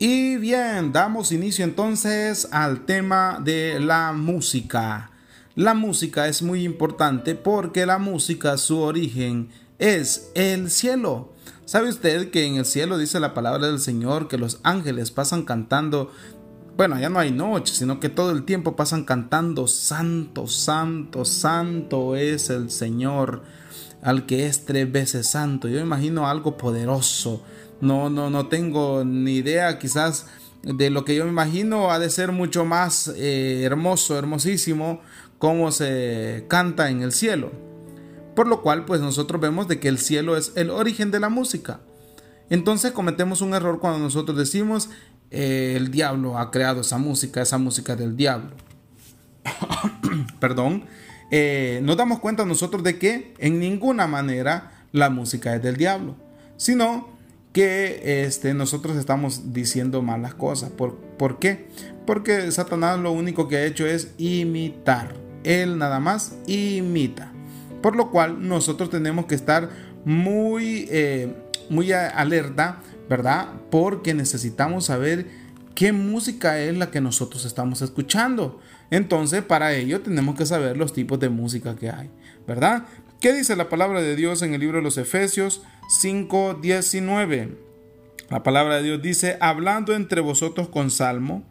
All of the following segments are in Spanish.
Y bien, damos inicio entonces al tema de la música. La música es muy importante porque la música, su origen es el cielo. ¿Sabe usted que en el cielo dice la palabra del Señor que los ángeles pasan cantando? Bueno, ya no hay noche, sino que todo el tiempo pasan cantando, Santo, Santo, Santo es el Señor, al que es tres veces santo. Yo imagino algo poderoso no, no, no tengo ni idea, quizás de lo que yo me imagino ha de ser mucho más eh, hermoso, hermosísimo, como se canta en el cielo. Por lo cual, pues nosotros vemos de que el cielo es el origen de la música. Entonces cometemos un error cuando nosotros decimos eh, el diablo ha creado esa música, esa música del diablo. Perdón. Eh, nos damos cuenta nosotros de que en ninguna manera la música es del diablo, sino que este, nosotros estamos diciendo malas cosas. ¿Por, ¿Por qué? Porque Satanás lo único que ha hecho es imitar. Él nada más imita. Por lo cual nosotros tenemos que estar muy, eh, muy alerta, ¿verdad? Porque necesitamos saber qué música es la que nosotros estamos escuchando. Entonces, para ello tenemos que saber los tipos de música que hay, ¿verdad? ¿Qué dice la palabra de Dios en el libro de los Efesios 5:19? La palabra de Dios dice, hablando entre vosotros con salmo,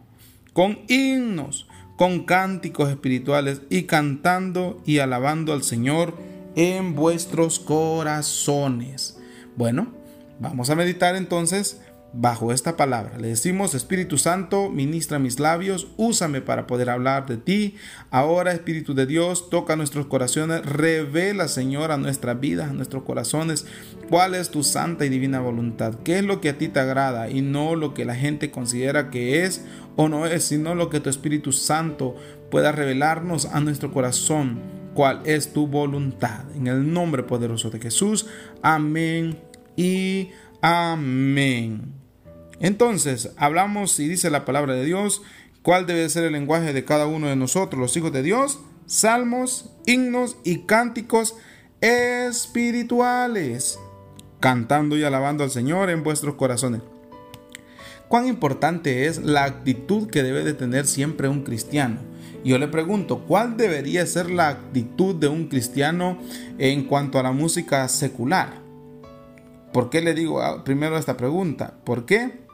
con himnos, con cánticos espirituales y cantando y alabando al Señor en vuestros corazones. Bueno, vamos a meditar entonces bajo esta palabra. Le decimos, Espíritu Santo, ministra mis labios, úsame para poder hablar de ti. Ahora, Espíritu de Dios, toca nuestros corazones, revela, Señor, a nuestras vidas, a nuestros corazones, cuál es tu santa y divina voluntad, qué es lo que a ti te agrada y no lo que la gente considera que es o no es, sino lo que tu Espíritu Santo pueda revelarnos a nuestro corazón, cuál es tu voluntad. En el nombre poderoso de Jesús, amén y amén. Entonces, hablamos y dice la palabra de Dios, cuál debe ser el lenguaje de cada uno de nosotros, los hijos de Dios, salmos, himnos y cánticos espirituales, cantando y alabando al Señor en vuestros corazones. Cuán importante es la actitud que debe de tener siempre un cristiano. Yo le pregunto, ¿cuál debería ser la actitud de un cristiano en cuanto a la música secular? ¿Por qué le digo primero esta pregunta? ¿Por qué?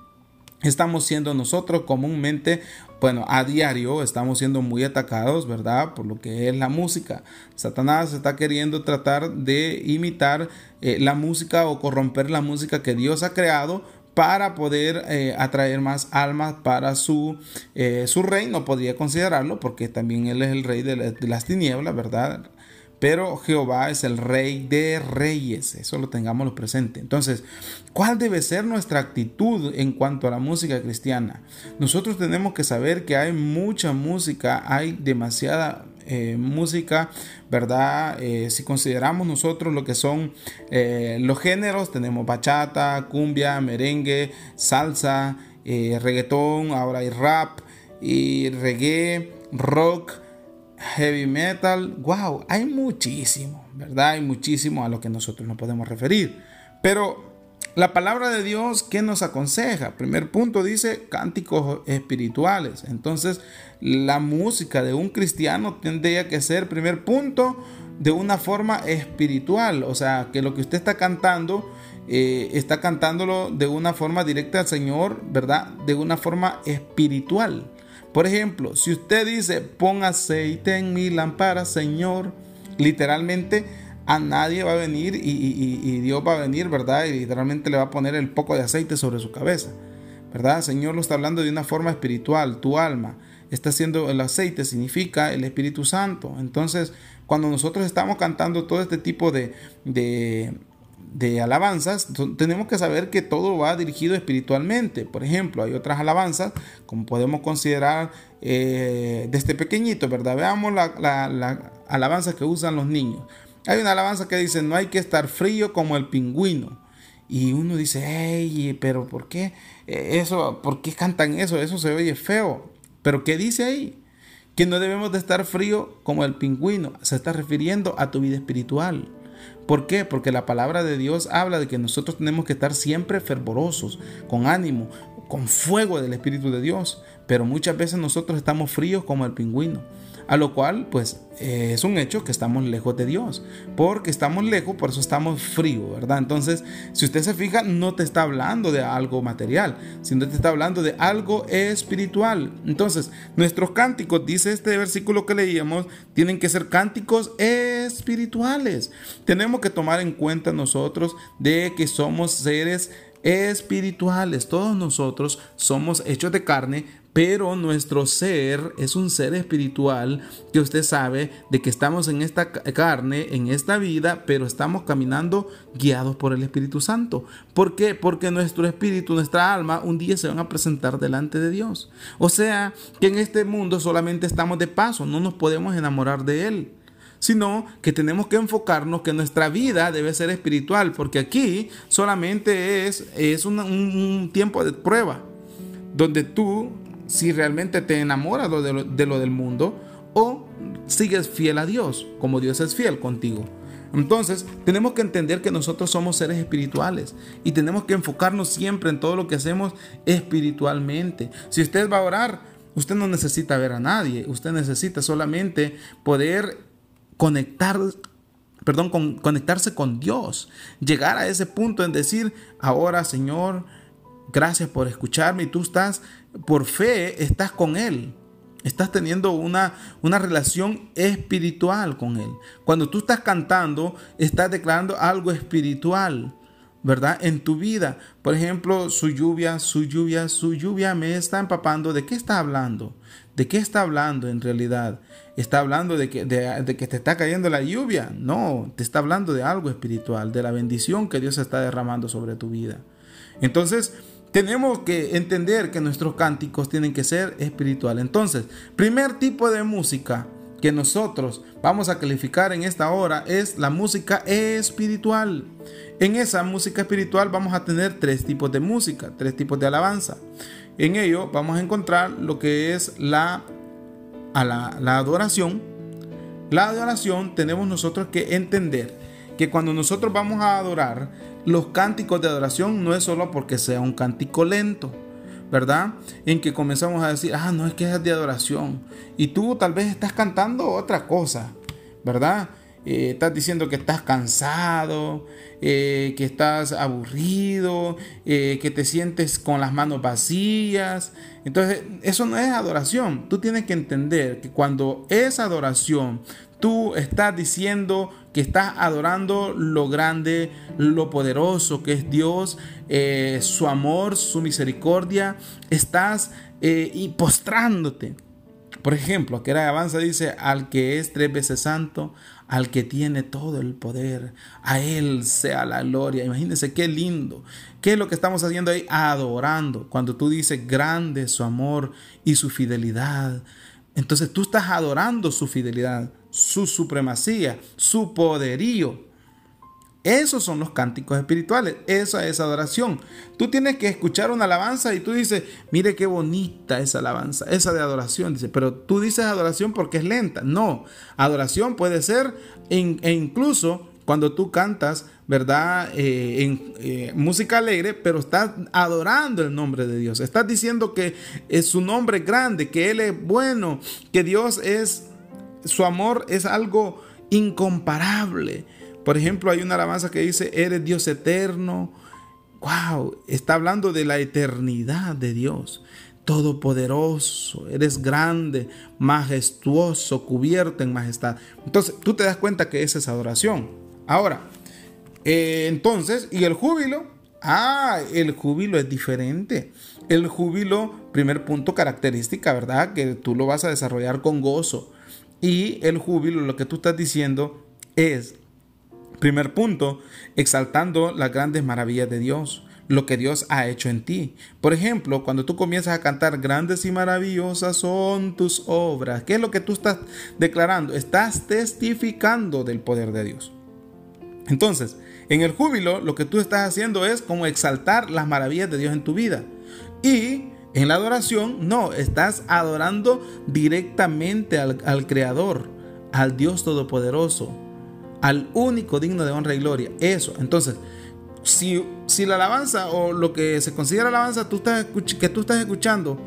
Estamos siendo nosotros comúnmente, bueno, a diario estamos siendo muy atacados, ¿verdad? Por lo que es la música. Satanás está queriendo tratar de imitar eh, la música o corromper la música que Dios ha creado para poder eh, atraer más almas para su, eh, su reino, podría considerarlo, porque también Él es el rey de las tinieblas, ¿verdad? Pero Jehová es el rey de reyes, eso lo tengamos presente. Entonces, ¿cuál debe ser nuestra actitud en cuanto a la música cristiana? Nosotros tenemos que saber que hay mucha música, hay demasiada eh, música, ¿verdad? Eh, si consideramos nosotros lo que son eh, los géneros, tenemos bachata, cumbia, merengue, salsa, reggaetón, ahora hay rap y reggae, rock, heavy metal, wow, hay muchísimo, ¿verdad? Hay muchísimo a lo que nosotros nos podemos referir. Pero la palabra de Dios, ¿qué nos aconseja? Primer punto dice cánticos espirituales. Entonces, la música de un cristiano tendría que ser, primer punto, de una forma espiritual. O sea, que lo que usted está cantando, eh, está cantándolo de una forma directa al Señor, ¿verdad? De una forma espiritual. Por ejemplo, si usted dice, pon aceite en mi lámpara, Señor, literalmente a nadie va a venir y, Dios va a venir, ¿verdad? Y literalmente le va a poner el poco de aceite sobre su cabeza, ¿verdad? Señor lo está hablando de una forma espiritual, tu alma está haciendo el aceite, significa el Espíritu Santo. Entonces, cuando nosotros estamos cantando todo este tipo de, de alabanzas, tenemos que saber que todo va dirigido espiritualmente. Por ejemplo, hay otras alabanzas, como podemos considerar eh, desde pequeñito, ¿verdad? Veamos la, la, alabanza que usan los niños. Hay una alabanza que dice, no hay que estar frío como el pingüino. Y uno dice, hey, pero ¿por qué eh, eso? ¿Por qué cantan eso? Eso se oye feo. Pero ¿qué dice ahí? Que no debemos de estar frío como el pingüino. Se está refiriendo a tu vida espiritual. ¿Por qué? Porque la palabra de Dios habla de que nosotros tenemos que estar siempre fervorosos, con ánimo, con fuego del Espíritu de Dios, pero muchas veces nosotros estamos fríos como el pingüino. A lo cual, pues, eh, es un hecho que estamos lejos de Dios. Porque estamos lejos, por eso estamos fríos, ¿verdad? Entonces, si usted se fija, no te está hablando de algo material, sino te está hablando de algo espiritual. Entonces, nuestros cánticos, dice este versículo que leíamos, tienen que ser cánticos espirituales. Tenemos que tomar en cuenta nosotros de que somos seres espirituales. Todos nosotros somos hechos de carne, pero nuestro ser es un ser espiritual que usted sabe de que estamos en esta carne, en esta vida, pero estamos caminando guiados por el Espíritu Santo. ¿Por qué? Porque nuestro espíritu, nuestra alma, un día se van a presentar delante de Dios. O sea, que en este mundo solamente estamos de paso, no nos podemos enamorar de Él sino que tenemos que enfocarnos que nuestra vida debe ser espiritual, porque aquí solamente es, es un, un tiempo de prueba, donde tú si realmente te enamoras de lo, de lo del mundo o sigues fiel a Dios, como Dios es fiel contigo. Entonces, tenemos que entender que nosotros somos seres espirituales y tenemos que enfocarnos siempre en todo lo que hacemos espiritualmente. Si usted va a orar, usted no necesita ver a nadie, usted necesita solamente poder conectar perdón, conectarse con Dios, llegar a ese punto en decir, ahora Señor, gracias por escucharme y tú estás por fe estás con Él. Estás teniendo una, una relación espiritual con Él. Cuando tú estás cantando, estás declarando algo espiritual, ¿verdad? En tu vida. Por ejemplo, su lluvia, su lluvia, su lluvia me está empapando. ¿De qué está hablando? ¿De qué está hablando en realidad? ¿Está hablando de que, de que te está cayendo la lluvia? No, te está hablando de algo espiritual, de la bendición que Dios está derramando sobre tu vida. Entonces, tenemos que entender que nuestros cánticos tienen que ser espirituales. Entonces, primer tipo de música que nosotros vamos a calificar en esta hora es la música espiritual. En esa música espiritual vamos a tener tres tipos de música, tres tipos de alabanza. En ello vamos a encontrar lo que es la, la, la adoración. La adoración tenemos nosotros que entender que cuando nosotros vamos a adorar, los cánticos de adoración no es solo porque sea un cántico lento, ¿verdad? En que comenzamos a decir, ah, no es que es de adoración. Y tú tal vez estás cantando otra cosa, ¿verdad? Eh, estás diciendo que estás cansado, eh, que estás aburrido, eh, que te sientes con las manos vacías. Entonces, eso no es adoración. Tú tienes que entender que cuando es adoración, tú estás diciendo que estás adorando lo grande, lo poderoso que es Dios, su amor, su misericordia, estás y postrándote. Por ejemplo, que era avanza dice, al que es tres veces santo, al que tiene todo el poder, a Él sea la gloria. Imagínense qué lindo. ¿Qué es lo que estamos haciendo ahí? Adorando. Cuando tú dices grande su amor y su fidelidad. Entonces tú estás adorando su fidelidad su supremacía, su poderío. Esos son los cánticos espirituales, esa es adoración. Tú tienes que escuchar una alabanza y tú dices, mire qué bonita esa alabanza, esa de adoración, dice, pero tú dices adoración porque es lenta. No, adoración puede ser e incluso cuando tú cantas, ¿verdad? Eh, en eh, música alegre, pero estás adorando el nombre de Dios. Estás diciendo que es su nombre grande, que Él es bueno, que Dios es su amor es algo incomparable. Por ejemplo, hay una alabanza que dice, eres Dios eterno. Wow, está hablando de la eternidad de Dios. Todopoderoso, eres grande, majestuoso, cubierto en majestad. Entonces, tú te das cuenta que esa es adoración. Ahora, eh, entonces, ¿y el júbilo? Ah, el júbilo es diferente. El júbilo, primer punto característica, ¿verdad? Que tú lo vas a desarrollar con gozo. Y el júbilo, lo que tú estás diciendo es, primer punto, exaltando las grandes maravillas de Dios, lo que Dios ha hecho en ti. Por ejemplo, cuando tú comienzas a cantar, grandes y maravillosas son tus obras, ¿qué es lo que tú estás declarando? Estás testificando del poder de Dios. Entonces, en el júbilo, lo que tú estás haciendo es como exaltar las maravillas de Dios en tu vida. Y en la adoración, no, estás adorando directamente al, Creador, al Dios Todopoderoso, al único digno de honra y gloria. Eso, entonces, si, si la alabanza o lo que se considera alabanza tú estás, que tú estás escuchando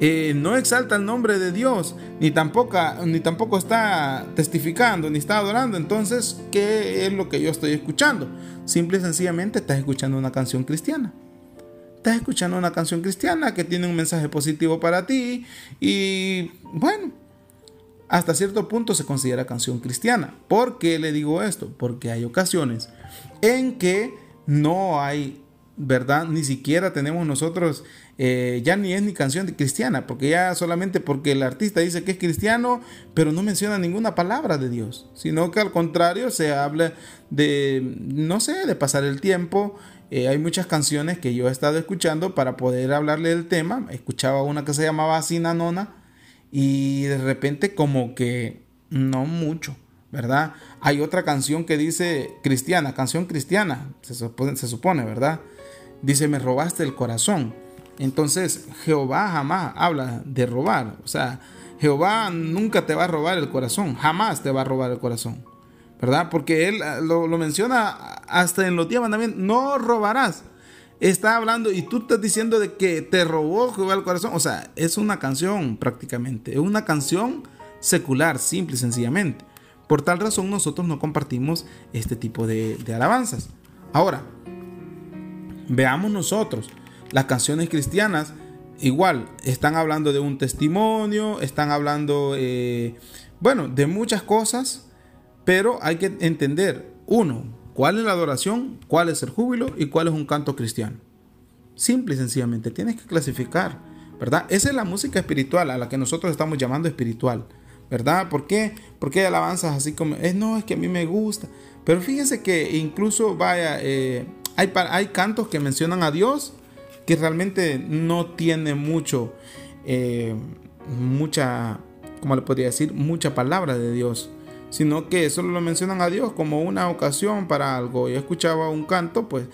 eh, no exalta el nombre de Dios, ni tampoco, ni tampoco está testificando, ni está adorando, entonces, ¿qué es lo que yo estoy escuchando? Simple y sencillamente estás escuchando una canción cristiana. Estás escuchando una canción cristiana que tiene un mensaje positivo para ti y bueno, hasta cierto punto se considera canción cristiana. ¿Por qué le digo esto? Porque hay ocasiones en que no hay, ¿verdad? Ni siquiera tenemos nosotros eh, ya ni es ni canción cristiana, porque ya solamente porque el artista dice que es cristiano, pero no menciona ninguna palabra de Dios, sino que al contrario se habla de, no sé, de pasar el tiempo. Eh, hay muchas canciones que yo he estado escuchando para poder hablarle del tema. Escuchaba una que se llamaba Nona y de repente como que no mucho, ¿verdad? Hay otra canción que dice cristiana, canción cristiana, se se supone ¿verdad? Dice, me robaste el corazón. Entonces Jehová jamás habla de robar. O sea, Jehová nunca te va a robar el corazón. Jamás te va a robar el corazón. ¿Verdad? Porque Él ah, lo, menciona hasta en los días mandamientos. No robarás. Está hablando y tú estás diciendo de que te robó el corazón. O sea, es una canción prácticamente. Es una canción secular, simple y sencillamente. Por tal razón nosotros no compartimos este tipo de alabanzas. Ahora, veamos nosotros las canciones cristianas igual están hablando de un testimonio, están hablando, eh, bueno, de muchas cosas, pero hay que entender, uno, cuál es la adoración, cuál es el júbilo y cuál es un canto cristiano. Simple y sencillamente, tienes que clasificar, ¿verdad? Esa es la música espiritual a la que nosotros estamos llamando espiritual, ¿verdad? ¿Por qué? Porque alabanzas así como, es, no, es que a mí me gusta. Pero fíjense que incluso, vaya, eh, hay, hay cantos que mencionan a Dios que realmente no tiene mucho, eh, mucha, ¿cómo le podría decir? Mucha palabra de Dios, sino que solo lo mencionan a Dios como una ocasión para algo. Yo escuchaba un canto, pues,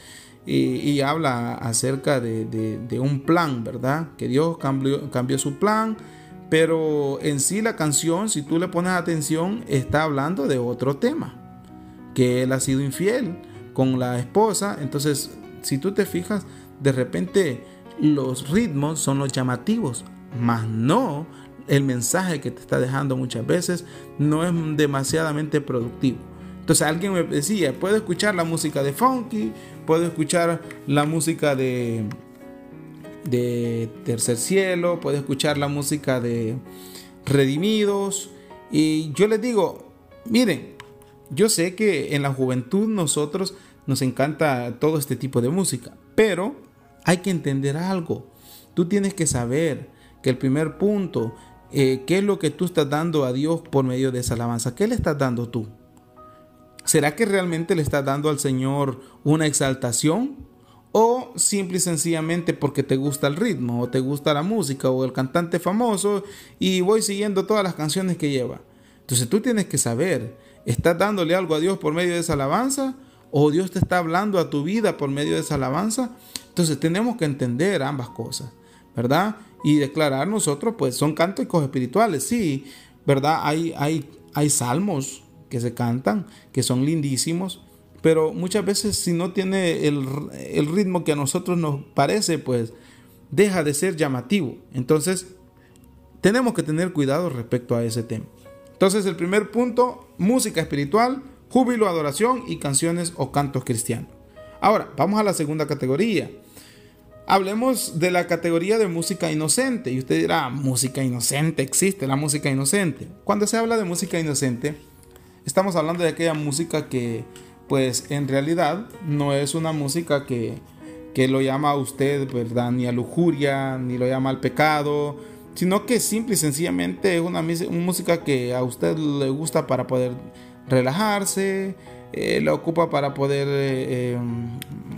y, habla acerca de, un plan, ¿verdad? Que Dios cambió, cambió su plan, pero en sí la canción, si tú le pones atención, está hablando de otro tema, que él ha sido infiel con la esposa, entonces, si tú te fijas, de repente los ritmos son los llamativos, mas no el mensaje que te está dejando muchas veces no es demasiadamente productivo. Entonces alguien me decía, puedo escuchar la música de funky, puedo escuchar la música de, de Tercer Cielo, puedo escuchar la música de Redimidos. Y yo les digo, miren, yo sé que en la juventud nosotros nos encanta todo este tipo de música, pero hay que entender algo. Tú tienes que saber que el primer punto, eh, ¿qué es lo que tú estás dando a Dios por medio de esa alabanza? ¿Qué le estás dando tú? ¿Será que realmente le estás dando al Señor una exaltación? ¿O simple y sencillamente porque te gusta el ritmo, o te gusta la música, o el cantante famoso, y voy siguiendo todas las canciones que lleva? Entonces tú tienes que saber, ¿estás dándole algo a Dios por medio de esa alabanza? ¿O Dios te está hablando a tu vida por medio de esa alabanza? Entonces tenemos que entender ambas cosas, ¿verdad? Y declarar nosotros, pues son cánticos espirituales, sí, ¿verdad? Hay, hay, hay salmos que se cantan, que son lindísimos, pero muchas veces si no tiene el, el ritmo que a nosotros nos parece, pues deja de ser llamativo. Entonces, tenemos que tener cuidado respecto a ese tema. Entonces, el primer punto, música espiritual, júbilo, adoración y canciones o cantos cristianos. Ahora, vamos a la segunda categoría. Hablemos de la categoría de música inocente. Y usted dirá, música inocente, existe la música inocente. Cuando se habla de música inocente, estamos hablando de aquella música que, pues en realidad, no es una música que, que lo llama a usted, ¿verdad? Ni a lujuria, ni lo llama al pecado, sino que simple y sencillamente es una, una música que a usted le gusta para poder relajarse, eh, la ocupa para poder eh, eh,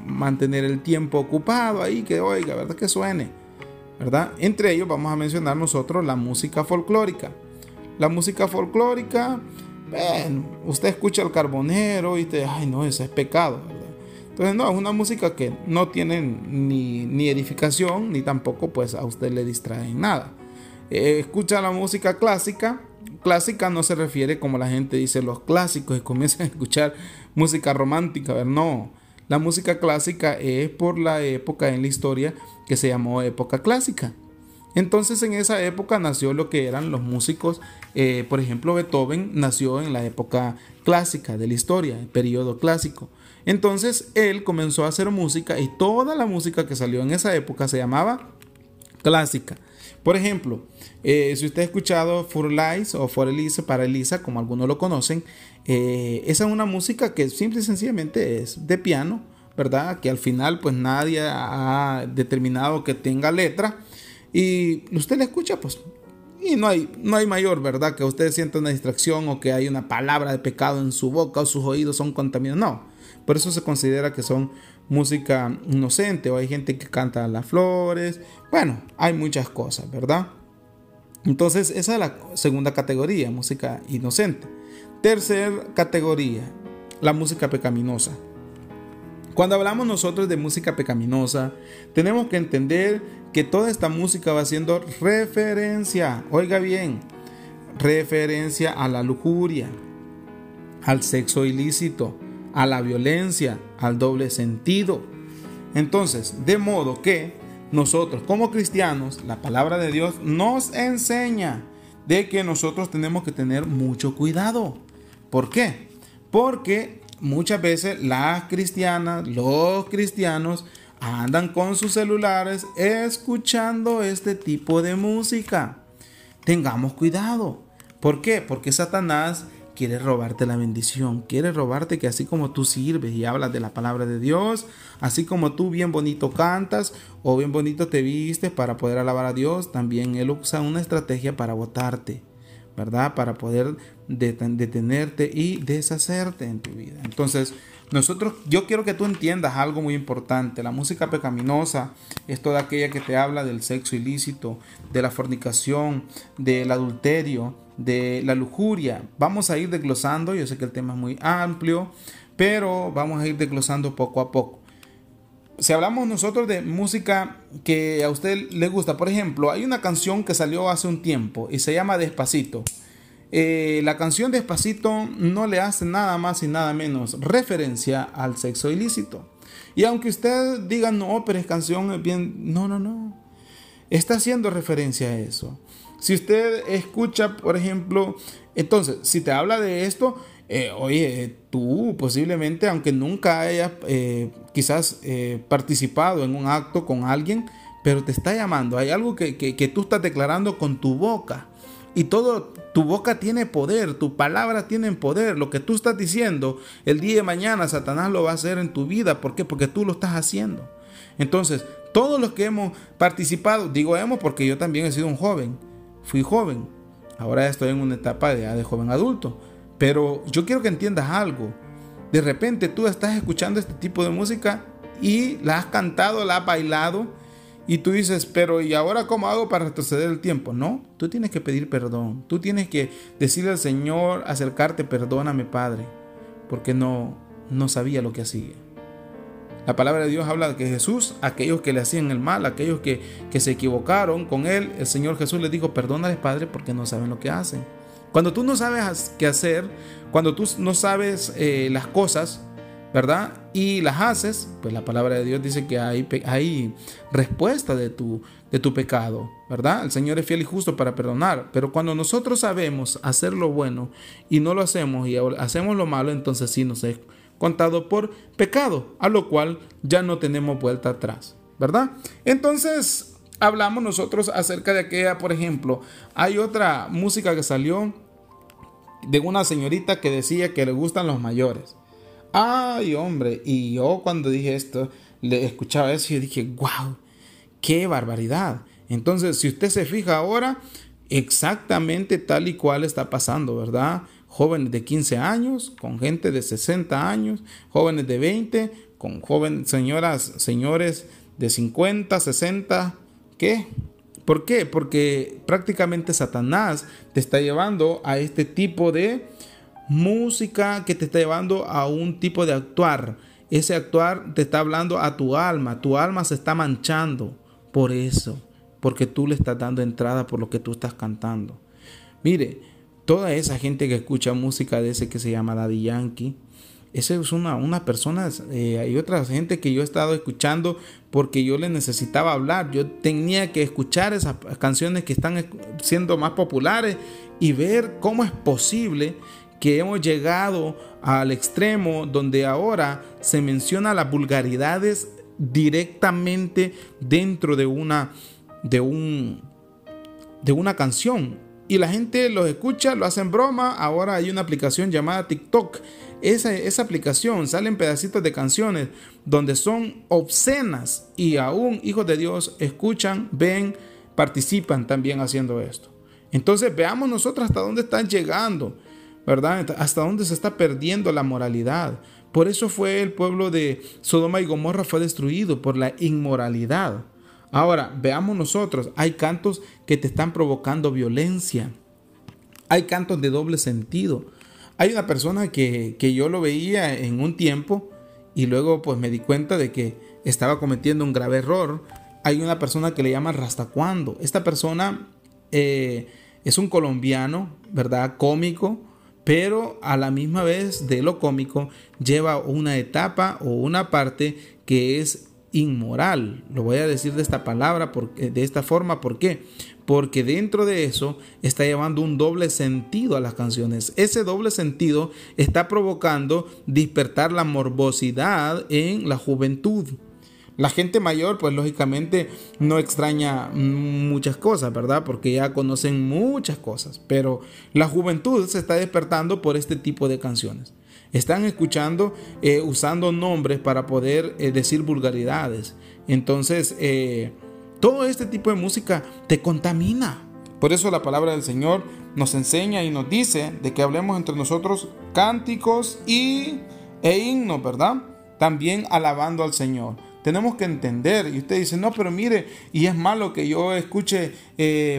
mantener el tiempo ocupado ahí, que oiga, ¿verdad? Que suene, ¿verdad? Entre ellos vamos a mencionar nosotros la música folclórica. La música folclórica, bueno, usted escucha el carbonero y te, ay no, eso es pecado. Entonces no, es una música que no tiene ni, ni edificación, ni tampoco pues a usted le distrae en nada. escucha la música clásica, clásica no se refiere como la gente dice los clásicos y comienzan a escuchar música romántica, ver, no. La música clásica es por la época en la historia que se llamó época clásica. Entonces en esa época nació lo que eran los músicos, eh, por ejemplo Beethoven nació en la época clásica de la historia, el periodo clásico. Entonces él comenzó a hacer música y toda la música que salió en esa época se llamaba clásica. Por ejemplo, eh, si usted ha escuchado For o For Elisa para Elisa, como algunos lo conocen, eh, esa es una música que simple y sencillamente es de piano, ¿verdad? Que al final pues nadie ha determinado que tenga letra y usted le escucha, pues, y no hay, no hay mayor, ¿verdad? Que usted sienta una distracción o que hay una palabra de pecado en su boca o sus oídos son contaminados. No, por eso se considera que son música inocente o hay gente que canta las flores. Bueno, hay muchas cosas, ¿verdad? Entonces, esa es la segunda categoría, música inocente. Tercera categoría, la música pecaminosa. Cuando hablamos nosotros de música pecaminosa, tenemos que entender que toda esta música va siendo referencia, oiga bien, referencia a la lujuria, al sexo ilícito, a la violencia, al doble sentido. Entonces, de modo que nosotros como cristianos, la palabra de Dios nos enseña de que nosotros tenemos que tener mucho cuidado. ¿Por qué? Porque muchas veces las cristianas, los cristianos, andan con sus celulares escuchando este tipo de música. Tengamos cuidado. ¿Por qué? Porque Satanás quiere robarte la bendición, quiere robarte que así como tú sirves y hablas de la palabra de Dios, así como tú bien bonito cantas o bien bonito te vistes para poder alabar a Dios, también Él usa una estrategia para votarte, ¿verdad? Para poder detenerte y deshacerte en tu vida. Entonces, nosotros, yo quiero que tú entiendas algo muy importante. La música pecaminosa es toda aquella que te habla del sexo ilícito, de la fornicación, del adulterio, de la lujuria. Vamos a ir desglosando, yo sé que el tema es muy amplio, pero vamos a ir desglosando poco a poco. Si hablamos nosotros de música que a usted le gusta, por ejemplo, hay una canción que salió hace un tiempo y se llama Despacito. Eh, la canción Despacito no le hace nada más y nada menos referencia al sexo ilícito. Y aunque usted diga, no, pero es canción, bien, no, no, no. Está haciendo referencia a eso. Si usted escucha, por ejemplo, entonces, si te habla de esto, eh, oye, tú posiblemente, aunque nunca hayas eh, quizás participado en un acto con alguien, pero te está llamando, hay algo que tú estás declarando con tu boca. Y todo, tu boca tiene poder, tu palabra tiene poder. Lo que tú estás diciendo, el día de mañana Satanás lo va a hacer en tu vida. ¿Por qué? Porque tú lo estás haciendo. Entonces, todos los que hemos participado, digo hemos porque yo también he sido un joven, fui joven. Ahora estoy en una etapa de, de joven adulto. Pero yo quiero que entiendas algo. De repente tú estás escuchando este tipo de música y la has cantado, la has bailado y tú dices, pero ¿y ahora cómo hago para retroceder el tiempo? No, tú tienes que pedir perdón. Tú tienes que decirle al Señor, acercarte, perdóname Padre, porque no, no sabía lo que hacía. La palabra de Dios habla de que Jesús, aquellos que le hacían el mal, aquellos que, que se equivocaron con Él, el Señor Jesús les dijo, perdónales Padre porque no saben lo que hacen. Cuando tú no sabes qué hacer, cuando tú no sabes eh, las cosas, ¿verdad? Y las haces, pues la palabra de Dios dice que hay, respuesta de tu, de tu pecado, ¿verdad? El Señor es fiel y justo para perdonar, pero cuando nosotros sabemos hacer lo bueno y no lo hacemos y hacemos lo malo, entonces sí nos es contado por pecado, a lo cual ya no tenemos vuelta atrás, ¿verdad? Entonces hablamos nosotros acerca de aquella, por ejemplo, hay otra música que salió de una señorita que decía que le gustan los mayores. Ay, hombre, y yo cuando dije esto, le escuchaba eso y dije, wow, qué barbaridad. Entonces, si usted se fija ahora, exactamente tal y cual está pasando, ¿verdad? Jóvenes de 15 años, con gente de 60 años, jóvenes de 20, con jóvenes, señoras, señores de 50, 60, ¿qué? ¿Por qué? Porque prácticamente Satanás te está llevando a este tipo de música que te está llevando a un tipo de actuar. Ese actuar te está hablando a tu alma. Tu alma se está manchando por eso. Porque tú le estás dando entrada por lo que tú estás cantando. Mire, toda esa gente que escucha música de ese que se llama Daddy Yankee, esa es una, persona, eh, hay otra gente que yo he estado escuchando porque yo le necesitaba hablar. Yo tenía que escuchar esas canciones que están siendo más populares y ver cómo es posible que hemos llegado al extremo donde ahora se menciona las vulgaridades directamente dentro de una de un de una canción y la gente los escucha, lo hacen broma. Ahora hay una aplicación llamada TikTok. Esa, esa aplicación salen pedacitos de canciones donde son obscenas y aún hijos de Dios escuchan, ven, participan también haciendo esto. Entonces veamos nosotros hasta dónde están llegando, ¿verdad? Hasta dónde se está perdiendo la moralidad. Por eso fue el pueblo de Sodoma y Gomorra fue destruido por la inmoralidad. Ahora, veamos nosotros, hay cantos que te están provocando violencia. Hay cantos de doble sentido. Hay una persona que, yo lo veía en un tiempo y luego pues me di cuenta de que estaba cometiendo un grave error. Hay una persona que le llama Rastacuando. Esta persona eh, es un colombiano, ¿verdad? Cómico, pero a la misma vez de lo cómico lleva una etapa o una parte que es inmoral. Lo voy a decir de esta palabra, porque, de esta forma, ¿por qué? Porque dentro de eso está llevando un doble sentido a las canciones. Ese doble sentido está provocando despertar la morbosidad en la juventud. La gente mayor, pues lógicamente no extraña muchas cosas, ¿verdad? Porque ya conocen muchas cosas. Pero la juventud se está despertando por este tipo de canciones. Están escuchando eh, usando nombres para poder eh, decir vulgaridades. Entonces, eh, todo este tipo de música te contamina. Por eso la palabra del Señor nos enseña y nos dice de que hablemos entre nosotros cánticos y, e himnos, ¿verdad? También alabando al Señor. Tenemos que entender, y usted dice, no, pero mire, y es malo que yo escuche,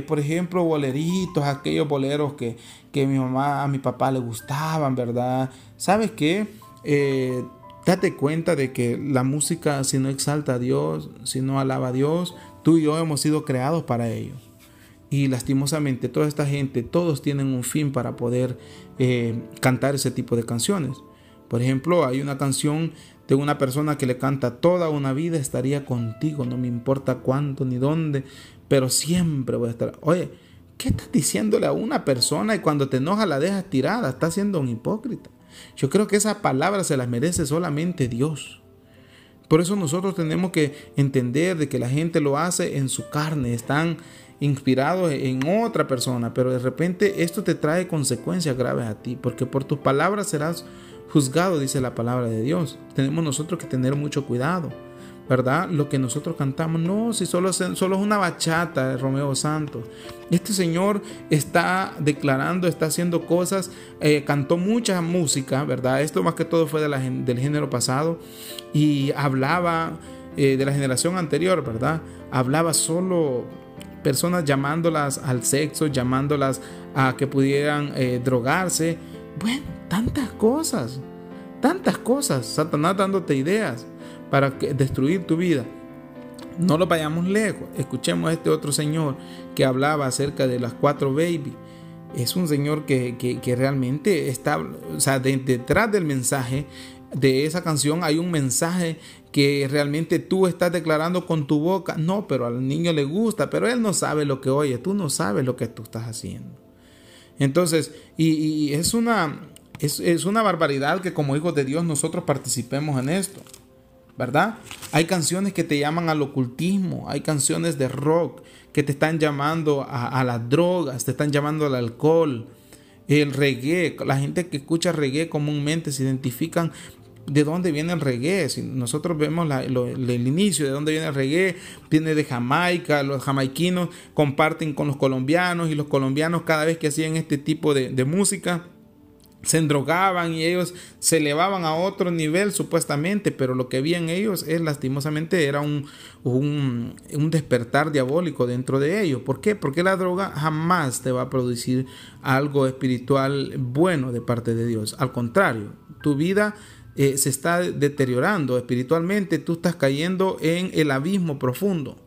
por ejemplo, boleritos, aquellos boleros que, que mi mamá, a mi papá le gustaban, ¿verdad? ¿Sabes qué? Eh, date cuenta de que la música, si no exalta a Dios, si no alaba a Dios, tú y yo hemos sido creados para ello. Y lastimosamente toda esta gente, todos tienen un fin para poder eh, cantar ese tipo de canciones. Por ejemplo, hay una canción de una persona que le canta toda una vida estaría contigo, no me importa cuánto ni dónde, pero siempre voy a estar. Oye, ¿Qué estás diciéndole a una persona y cuando te enoja la dejas tirada? Estás siendo un hipócrita. Yo creo que esas palabras se las merece solamente Dios. Por eso nosotros tenemos que entender de que la gente lo hace en su carne, están inspirados en otra persona, pero de repente esto te trae consecuencias graves a ti, porque por tus palabras serás juzgado, dice la palabra de Dios. Tenemos nosotros que tener mucho cuidado. ¿verdad? Lo que nosotros cantamos, no, si solo, solo es una bachata de Romeo Santos. Este señor está declarando, está haciendo cosas, eh, cantó mucha música, ¿verdad? Esto más que todo fue de la, del género pasado y hablaba eh, de la generación anterior, ¿verdad? Hablaba solo personas llamándolas al sexo, llamándolas a que pudieran eh, drogarse. Bueno, tantas cosas, tantas cosas. Satanás dándote ideas para destruir tu vida. No lo vayamos lejos. Escuchemos a este otro señor que hablaba acerca de las cuatro baby. Es un señor que, realmente está, o sea, detrás del mensaje de esa canción hay un mensaje que realmente tú estás declarando con tu boca. No, pero al niño le gusta, pero él no sabe lo que oye. Tú no sabes lo que tú estás haciendo. Entonces, y, es, una, es, es una barbaridad que como hijos de Dios nosotros participemos en esto. ¿verdad? Hay canciones que te llaman al ocultismo, hay canciones de rock que te están llamando a, las drogas, te están llamando al alcohol, el reggae. La gente que escucha reggae comúnmente se identifican de dónde viene el reggae. Si nosotros vemos el inicio de dónde viene el reggae, viene de Jamaica, los jamaiquinos comparten con los colombianos y los colombianos cada vez que hacían este tipo de, de música se endrogaban y ellos se elevaban a otro nivel supuestamente, pero lo que veían ellos es lastimosamente era un, un, despertar diabólico dentro de ellos. ¿Por qué? Porque la droga jamás te va a producir algo espiritual bueno de parte de Dios. Al contrario, tu vida eh, se está deteriorando espiritualmente, tú estás cayendo en el abismo profundo.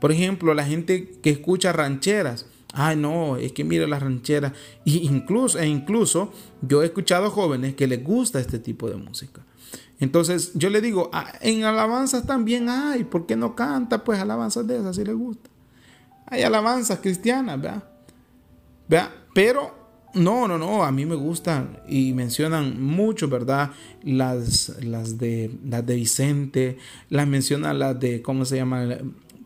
Por ejemplo, la gente que escucha rancheras, Ay, no, es que mire la ranchera. Y incluso, e incluso yo he escuchado jóvenes que les gusta este tipo de música. Entonces yo le digo, ah, en alabanzas también hay, ¿por qué no canta? Pues alabanzas de esas si le gusta. Hay alabanzas cristianas, ¿verdad? ¿verdad? Pero no, no, no, a mí me gustan y mencionan mucho, ¿verdad? Las, las, de, las de Vicente, las mencionan las de, ¿cómo se llama?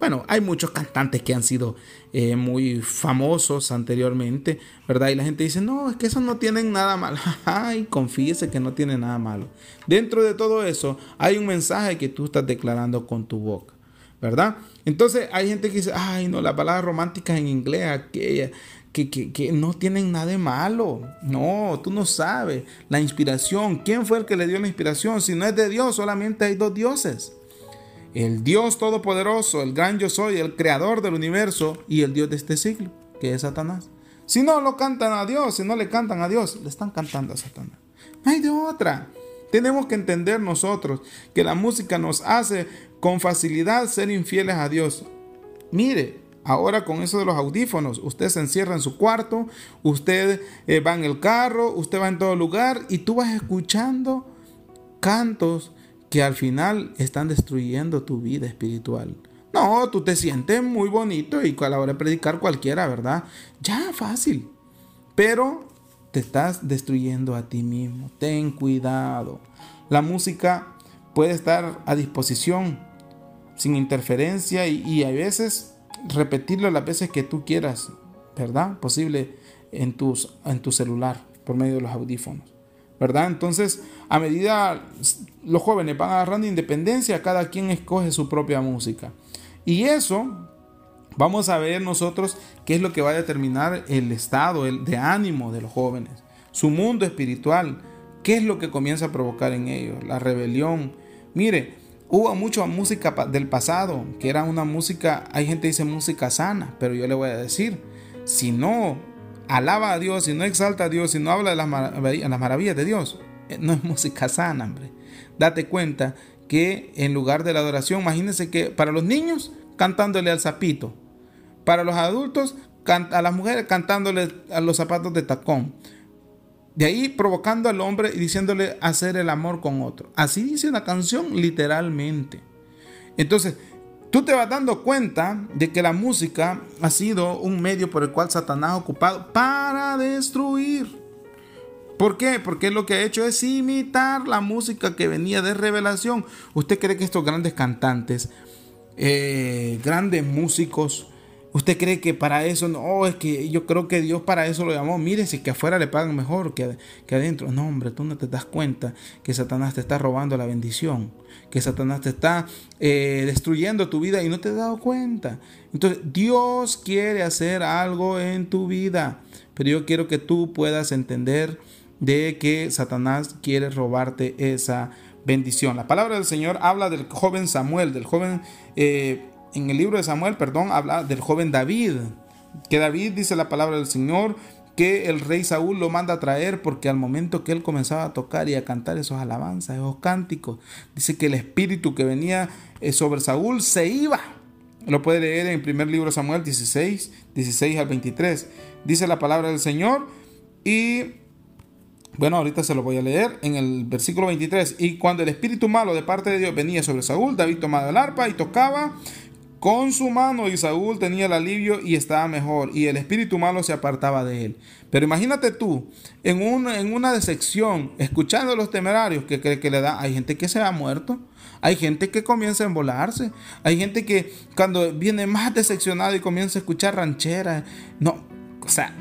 Bueno, hay muchos cantantes que han sido eh, muy famosos anteriormente, ¿verdad? Y la gente dice, no, es que esos no tienen nada malo. Ay, confíese que no tiene nada malo. Dentro de todo eso hay un mensaje que tú estás declarando con tu boca, ¿verdad? Entonces hay gente que dice, ay, no, las palabras románticas en inglés, aquella, que, que, que, no tienen nada de malo. No, tú no sabes. La inspiración, ¿quién fue el que le dio la inspiración? Si no es de Dios, solamente hay dos dioses el Dios Todopoderoso, el gran yo soy, el creador del universo y el Dios de este siglo, que es Satanás. Si no lo cantan a Dios, si no le cantan a Dios, le están cantando a Satanás. No hay de otra. Tenemos que entender nosotros que la música nos hace con facilidad ser infieles a Dios. Mire, ahora con eso de los audífonos, usted se encierra en su cuarto, usted eh, va en el carro, usted va en todo lugar y tú vas escuchando cantos que al final están destruyendo tu vida espiritual. No, tú te sientes muy bonito y a la hora de predicar cualquiera, ¿verdad? Ya, fácil. Pero te estás destruyendo a ti mismo. Ten cuidado. La música puede estar a disposición sin interferencia y, a veces repetirlo las veces que tú quieras, ¿verdad? Posible en, tus, en tu celular por medio de los audífonos. ¿Verdad? Entonces, a medida los jóvenes van agarrando independencia, cada quien escoge su propia música. Y eso vamos a ver nosotros qué es lo que va a determinar el estado el de ánimo de los jóvenes, su mundo espiritual, qué es lo que comienza a provocar en ellos, la rebelión. Mire, hubo mucha música del pasado, que era una música, hay gente que dice música sana, pero yo le voy a decir, si no alaba a Dios, y no exalta a Dios, y no habla de las, maravillas de Dios, eh, no es música sana, hombre. Date cuenta que en lugar de la adoración, imagínense que para los niños cantándole al sapito, para los adultos a las mujeres cantándole a los zapatos de tacón. De ahí provocando al hombre y diciéndole hacer el amor con otro. Así dice una canción literalmente. Entonces, Tú te vas dando cuenta de que la música ha sido un medio por el cual Satanás ha ocupado para destruir. ¿Por qué? Porque lo que ha hecho es imitar la música que venía de revelación. ¿Usted cree que estos grandes cantantes, eh, grandes músicos, ¿Usted cree que para eso no? Es que yo creo que Dios para eso lo llamó. Mire, si que afuera le pagan mejor que, que adentro. No, hombre, tú no te das cuenta que Satanás te está robando la bendición. Que Satanás te está eh, destruyendo tu vida y no te has dado cuenta. Entonces, Dios quiere hacer algo en tu vida. Pero yo quiero que tú puedas entender de que Satanás quiere robarte esa bendición. La palabra del Señor habla del joven Samuel, del joven... Eh, en el libro de Samuel, perdón, habla del joven David, que David dice la palabra del Señor, que el rey Saúl lo manda a traer porque al momento que él comenzaba a tocar y a cantar esos alabanzas, esos cánticos, dice que el espíritu que venía eh, sobre Saúl se iba. Lo puede leer en el primer libro de Samuel 16, 16 al 23. Dice la palabra del Señor y bueno, ahorita se lo voy a leer en el versículo 23. Y cuando el espíritu malo de parte de Dios venía sobre Saúl, David tomaba el arpa y tocaba con su mano y Saúl tenía el alivio y estaba mejor y el espíritu malo se apartaba de él. Pero imagínate tú, en una, en una decepción, escuchando los temerarios que cree que le da, hay gente que se ha muerto, hay gente que comienza a embolarse, hay gente que cuando viene más decepcionado y comienza a escuchar rancheras, no, o sea,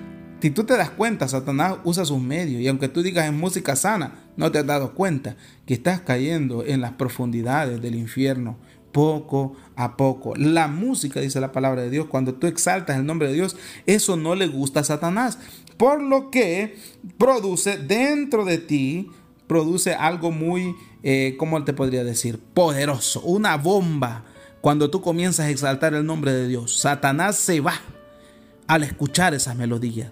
si tú te das cuenta, Satanás usa sus medios y aunque tú digas en música sana, no te has dado cuenta que estás cayendo en las profundidades del infierno poco a poco. La música, dice la palabra de Dios, cuando tú exaltas el nombre de Dios, eso no le gusta a Satanás. Por lo que produce dentro de ti, produce algo muy, eh, ¿cómo te podría decir? Poderoso, una bomba. Cuando tú comienzas a exaltar el nombre de Dios, Satanás se va al escuchar esas melodías.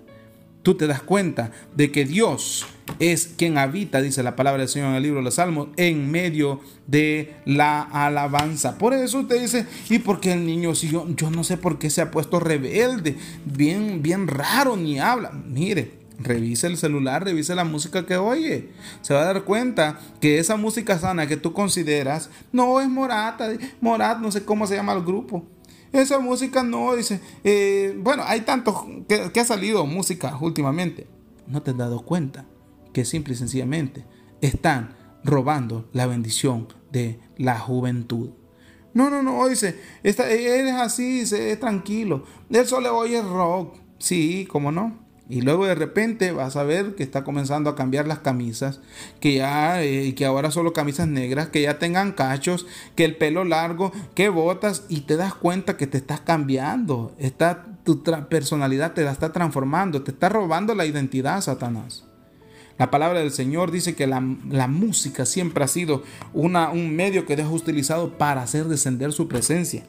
Tú te das cuenta de que Dios es quien habita, dice la palabra del Señor en el libro de los Salmos, en medio de la alabanza. Por eso usted dice, ¿y por qué el niño, si yo, yo no sé por qué se ha puesto rebelde, bien, bien raro, ni habla? Mire, revise el celular, revise la música que oye. Se va a dar cuenta que esa música sana que tú consideras no es Morata, Morat, no sé cómo se llama el grupo. Esa música no, dice, eh, bueno, hay tanto que, que ha salido música últimamente. No te has dado cuenta que simple y sencillamente están robando la bendición de la juventud. No, no, no, dice, está, él es así, es tranquilo. Él solo oye rock. Sí, cómo no. Y luego de repente vas a ver que está comenzando a cambiar las camisas, que ya, eh, que ahora solo camisas negras, que ya tengan cachos, que el pelo largo, que botas, y te das cuenta que te estás cambiando. Está, tu personalidad te la está transformando, te está robando la identidad, Satanás. La palabra del Señor dice que la, música siempre ha sido una, un medio que Dios ha utilizado para hacer descender su presencia.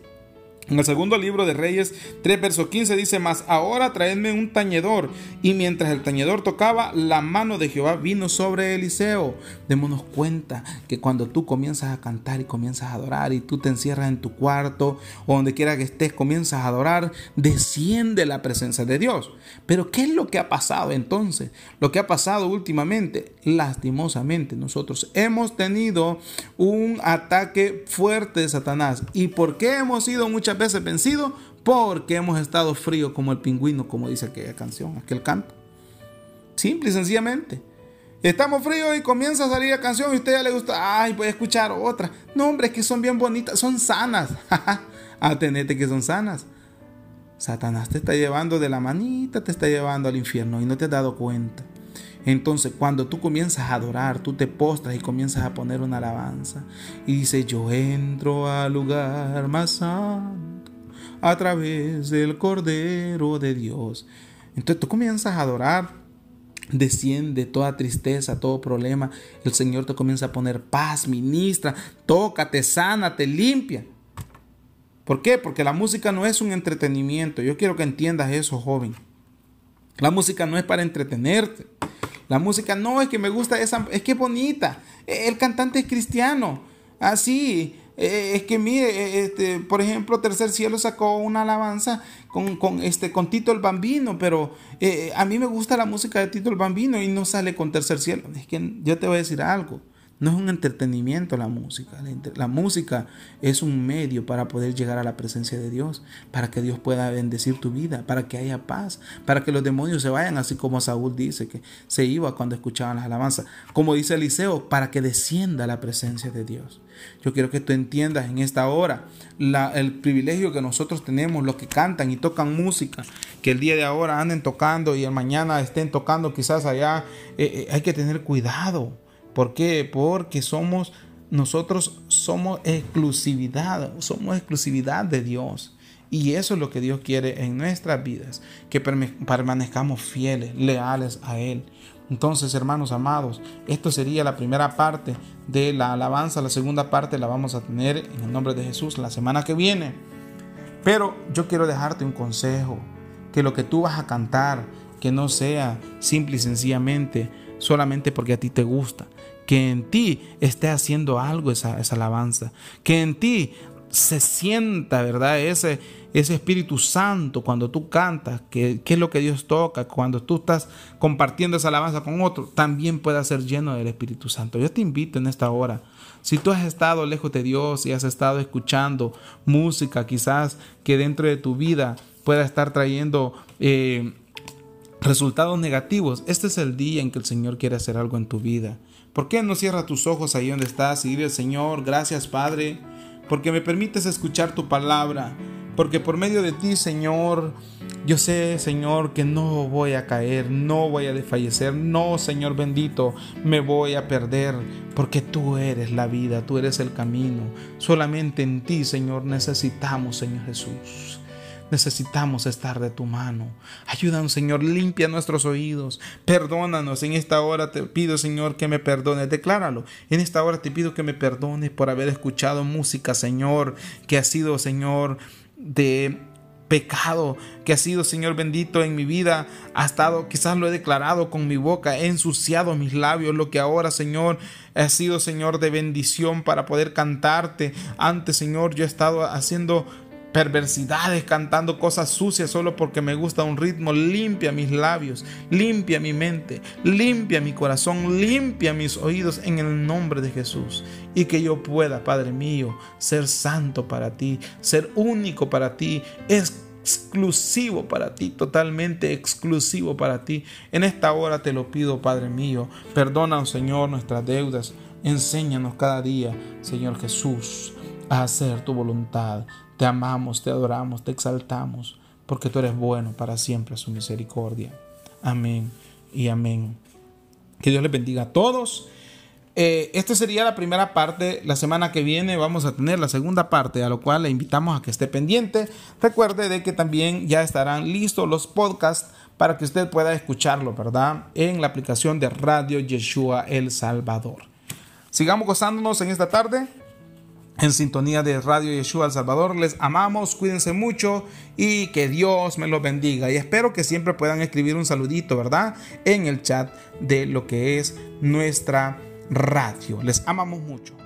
En el segundo libro de Reyes 3, verso 15 dice, más ahora traedme un tañedor. Y mientras el tañedor tocaba, la mano de Jehová vino sobre Eliseo. Démonos cuenta que cuando tú comienzas a cantar y comienzas a adorar y tú te encierras en tu cuarto o donde quiera que estés, comienzas a adorar, desciende la presencia de Dios. Pero ¿qué es lo que ha pasado entonces? Lo que ha pasado últimamente, lastimosamente, nosotros hemos tenido un ataque fuerte de Satanás. ¿Y por qué hemos sido muchas veces vencido porque hemos estado frío como el pingüino, como dice aquella canción, aquel canto. Simple y sencillamente. Estamos fríos y comienza a salir la canción y usted ya le gusta, ay, voy a escuchar otra. No, hombre, es que son bien bonitas, son sanas. Atenete que son sanas. Satanás te está llevando de la manita, te está llevando al infierno y no te has dado cuenta. Entonces, cuando tú comienzas a adorar, tú te postras y comienzas a poner una alabanza y dice, yo entro al lugar más santo a través del Cordero de Dios. Entonces tú comienzas a adorar, desciende toda tristeza, todo problema, el Señor te comienza a poner paz, ministra, tócate, sana, te limpia. ¿Por qué? Porque la música no es un entretenimiento. Yo quiero que entiendas eso, joven. La música no es para entretenerte. La música no es que me gusta esa, es que es bonita. E, el cantante es cristiano. Así, e, es que mire, e, este, por ejemplo, Tercer Cielo sacó una alabanza con, con, este, con Tito el Bambino, pero eh, a mí me gusta la música de Tito el Bambino y no sale con Tercer Cielo. Es que yo te voy a decir algo. No es un entretenimiento la música. La, música es un medio para poder llegar a la presencia de Dios, para que Dios pueda bendecir tu vida, para que haya paz, para que los demonios se vayan, así como Saúl dice que se iba cuando escuchaban las alabanzas. Como dice Eliseo, para que descienda la presencia de Dios. Yo quiero que tú entiendas en esta hora el privilegio que nosotros tenemos, los que cantan y tocan música, que el día de ahora anden tocando y el mañana estén tocando quizás allá. Eh, eh, hay que tener cuidado ¿Por qué? Porque somos, nosotros somos exclusividad, somos exclusividad de Dios. Y eso es lo que Dios quiere en nuestras vidas, que permanezcamos fieles, leales a Él. Entonces, hermanos amados, esto sería la primera parte de la alabanza. La segunda parte la vamos a tener en el nombre de Jesús la semana que viene. Pero yo quiero dejarte un consejo, que lo que tú vas a cantar, que no sea simple y sencillamente solamente porque a ti te gusta, que en ti esté haciendo algo esa, alabanza, que en ti se sienta, ¿verdad? Ese, ese Espíritu Santo cuando tú cantas, que, es lo que Dios toca, cuando tú estás compartiendo esa alabanza con otro, también pueda ser lleno del Espíritu Santo. Yo te invito en esta hora. Si tú has estado lejos de Dios y has estado escuchando música quizás que dentro de tu vida pueda estar trayendo eh, resultados negativos, este es el día en que el Señor quiere hacer algo en tu vida. ¿Por qué no cierras tus ojos ahí donde estás y dile Señor, gracias Padre, porque me permites escuchar tu palabra? Porque por medio de ti, Señor, yo sé, Señor, que no voy a caer, no voy a desfallecer, no, Señor bendito, me voy a perder, porque tú eres la vida, tú eres el camino. Solamente en ti, Señor, necesitamos, Señor Jesús. Necesitamos estar de tu mano. Ayúdanos, Señor, limpia nuestros oídos. Perdónanos. En esta hora te pido, Señor, que me perdones. Decláralo. En esta hora te pido que me perdones por haber escuchado música, Señor, que ha sido, Señor, de pecado que ha sido, Señor bendito, en mi vida, ha estado, quizás lo he declarado con mi boca, he ensuciado mis labios, lo que ahora, Señor, ha sido, Señor, de bendición para poder cantarte. Antes, Señor, yo he estado haciendo perversidades, cantando cosas sucias solo porque me gusta un ritmo. Limpia mis labios, limpia mi mente, limpia mi corazón, limpia mis oídos en el nombre de Jesús. Y que yo pueda, Padre mío, ser santo para ti, ser único para ti, exclusivo para ti, totalmente exclusivo para ti. En esta hora te lo pido, Padre mío. Perdona, Señor, nuestras deudas. Enséñanos cada día, Señor Jesús, a hacer tu voluntad. Te amamos, te adoramos, te exaltamos, porque tú eres bueno para siempre su misericordia. Amén y amén. Que Dios les bendiga a todos. Eh, esta sería la primera parte. La semana que viene vamos a tener la segunda parte, a lo cual le invitamos a que esté pendiente. Recuerde de que también ya estarán listos los podcasts para que usted pueda escucharlo, ¿verdad? En la aplicación de Radio Yeshua El Salvador. Sigamos gozándonos en esta tarde en sintonía de Radio Yeshua El Salvador. Les amamos, cuídense mucho y que Dios me los bendiga. Y espero que siempre puedan escribir un saludito, ¿verdad? En el chat de lo que es nuestra radio. Les amamos mucho.